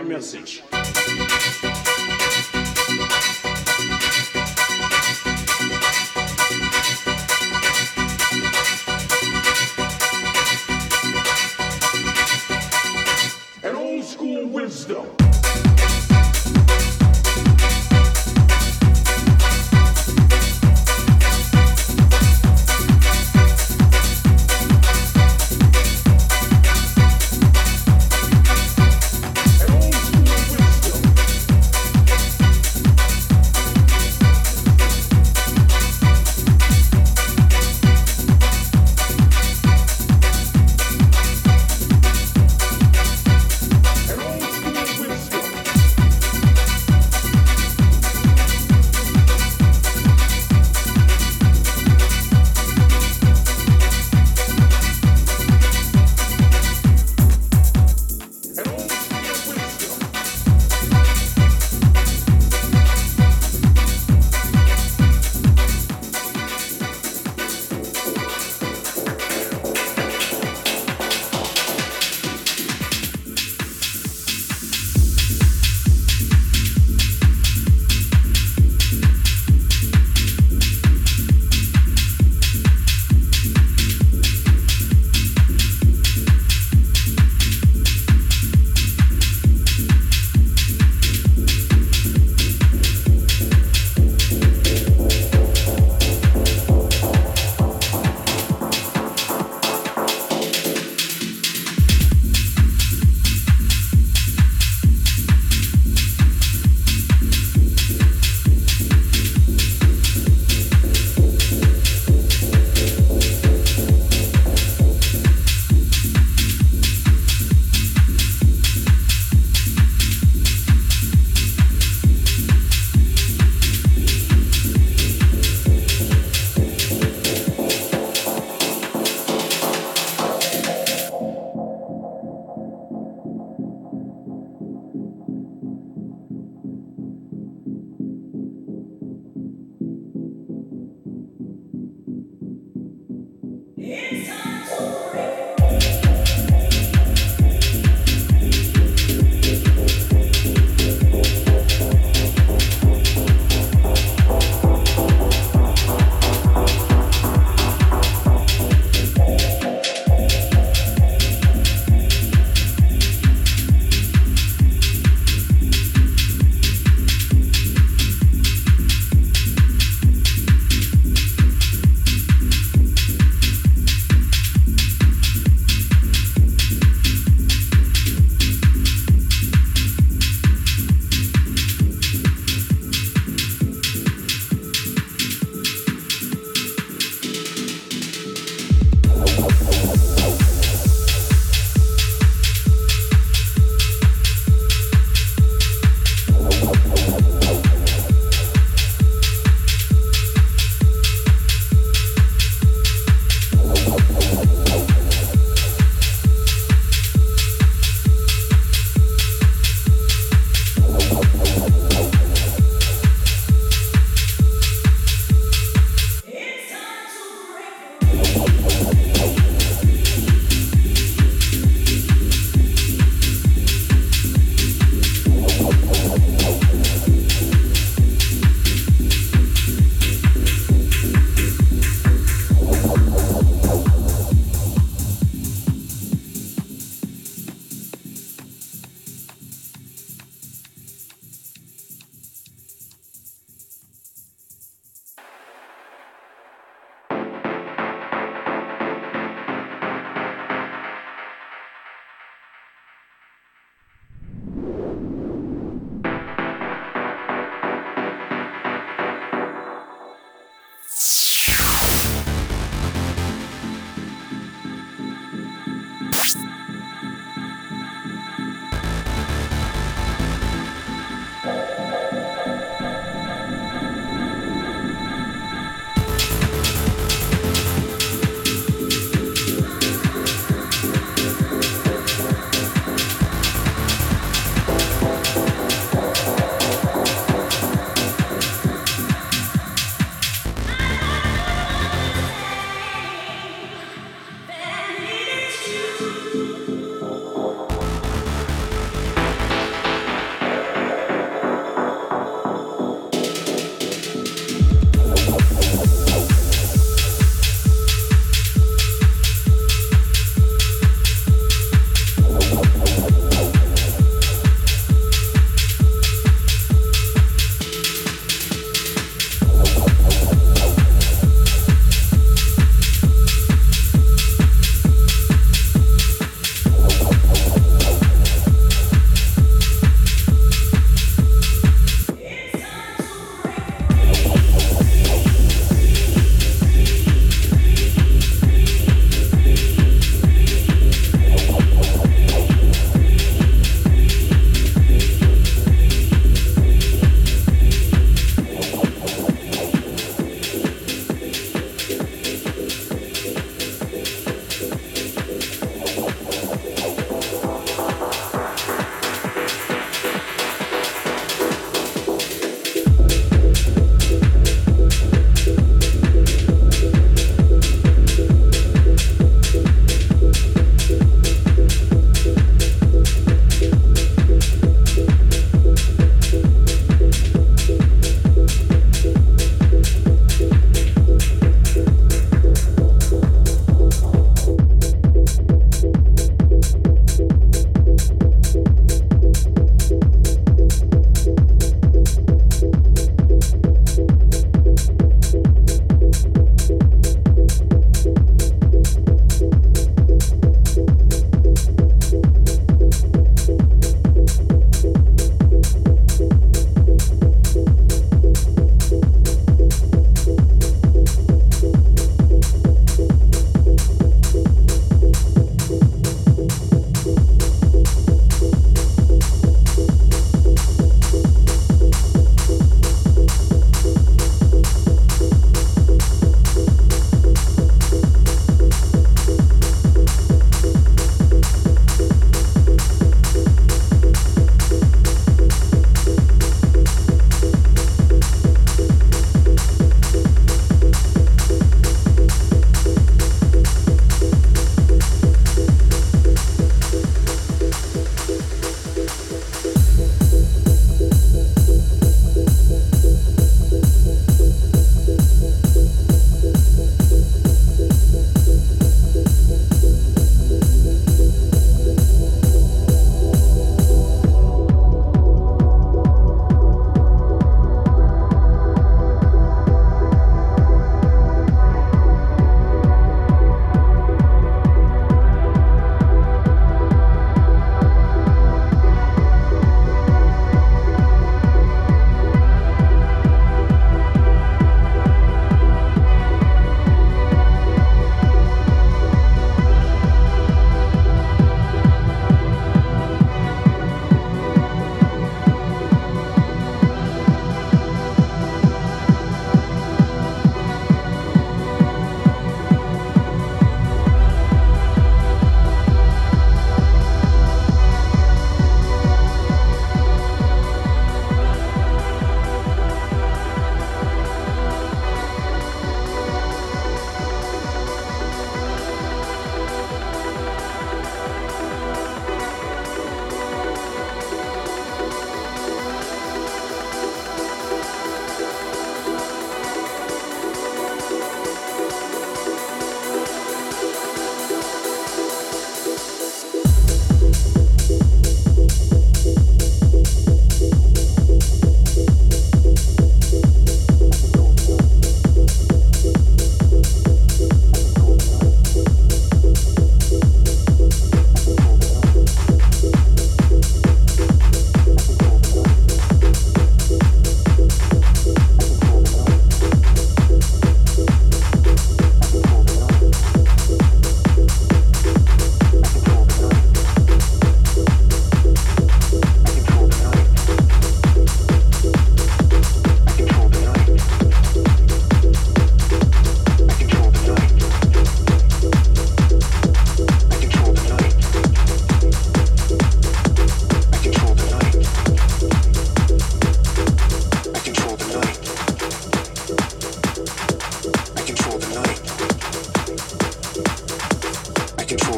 Farm Music.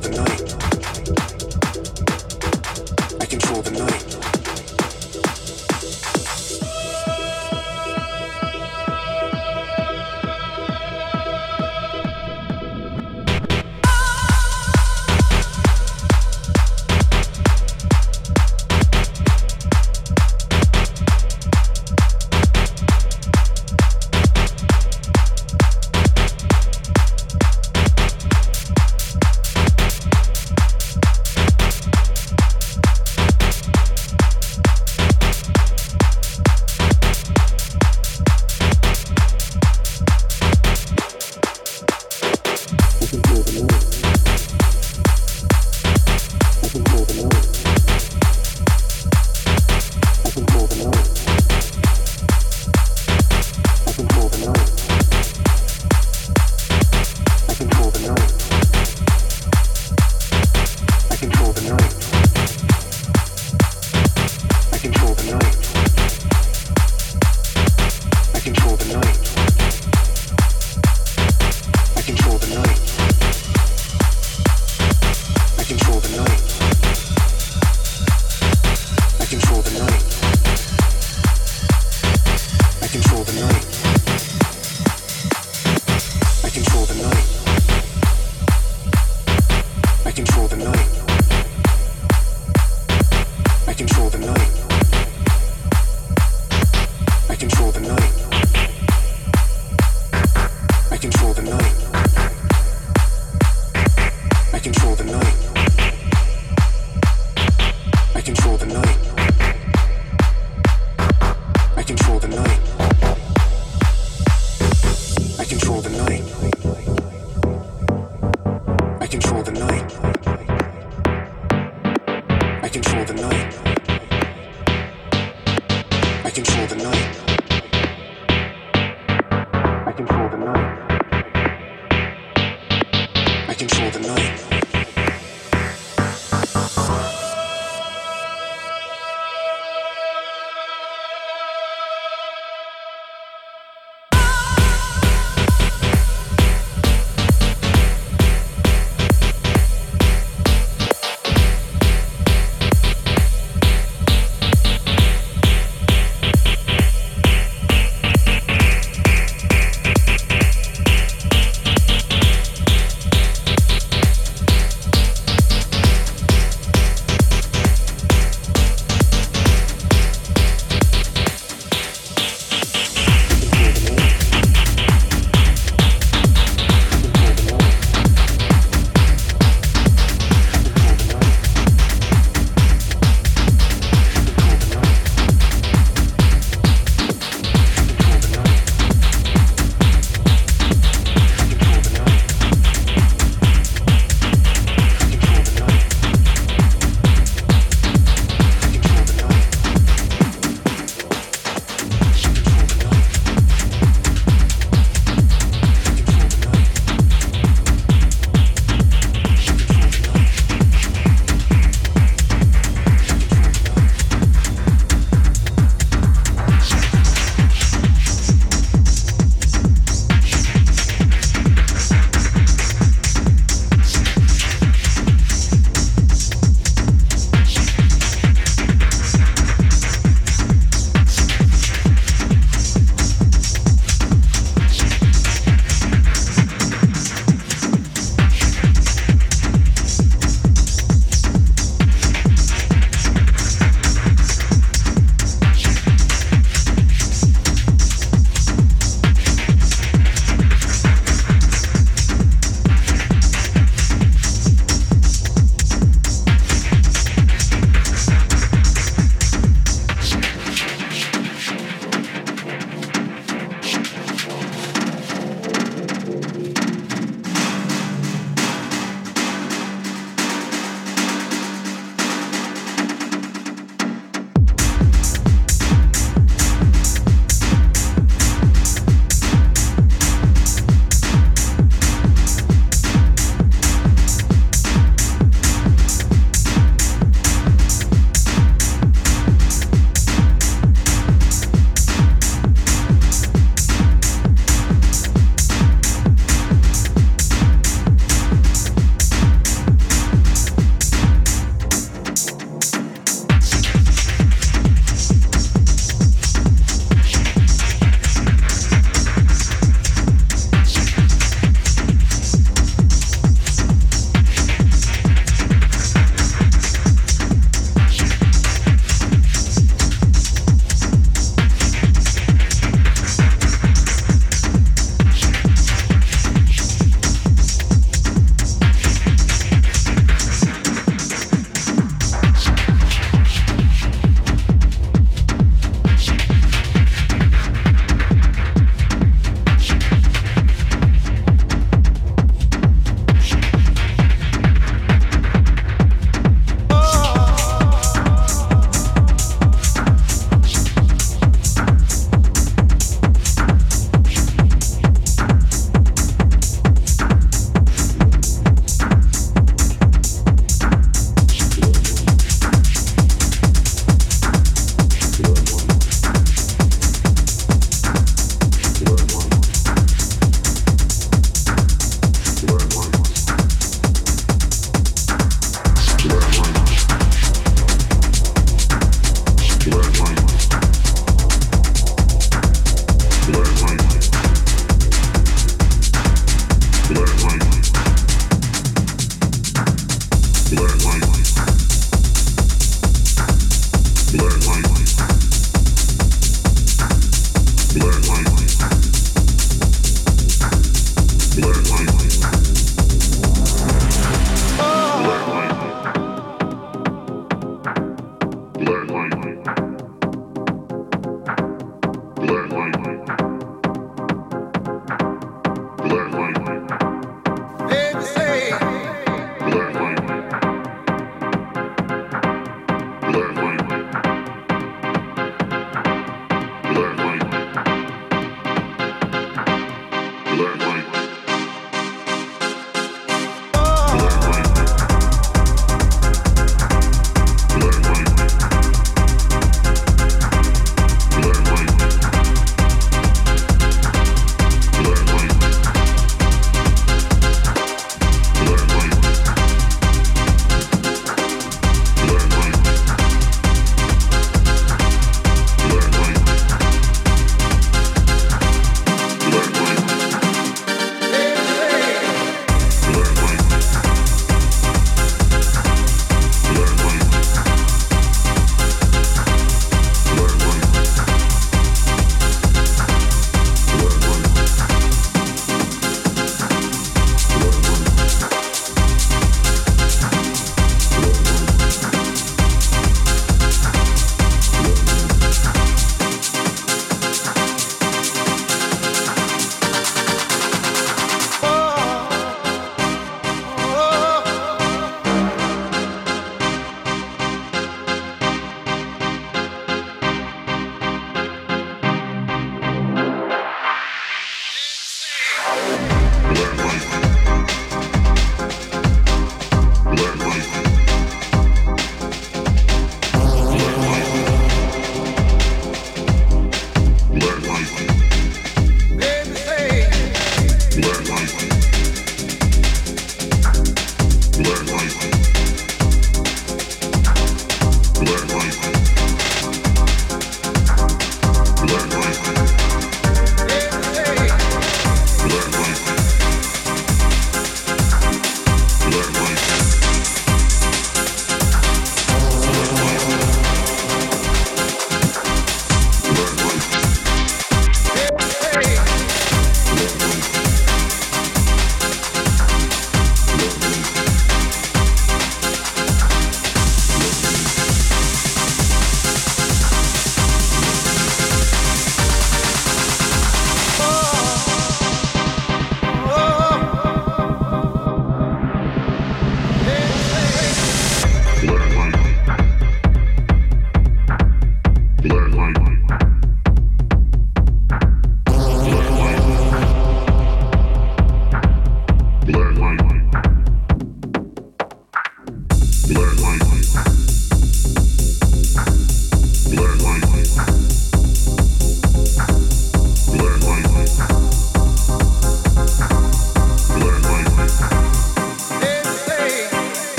open up. control the night. I control the night. I control the night. I control the night. I control the night.